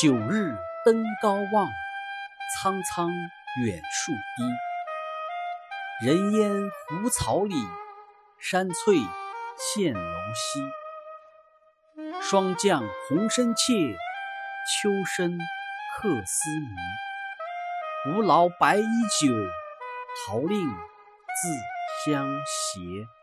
九日登高望，苍苍远树低。人烟胡草里，山翠现楼西。霜降红参切，秋深客思迷。吾劳白衣酒，桃令自相携。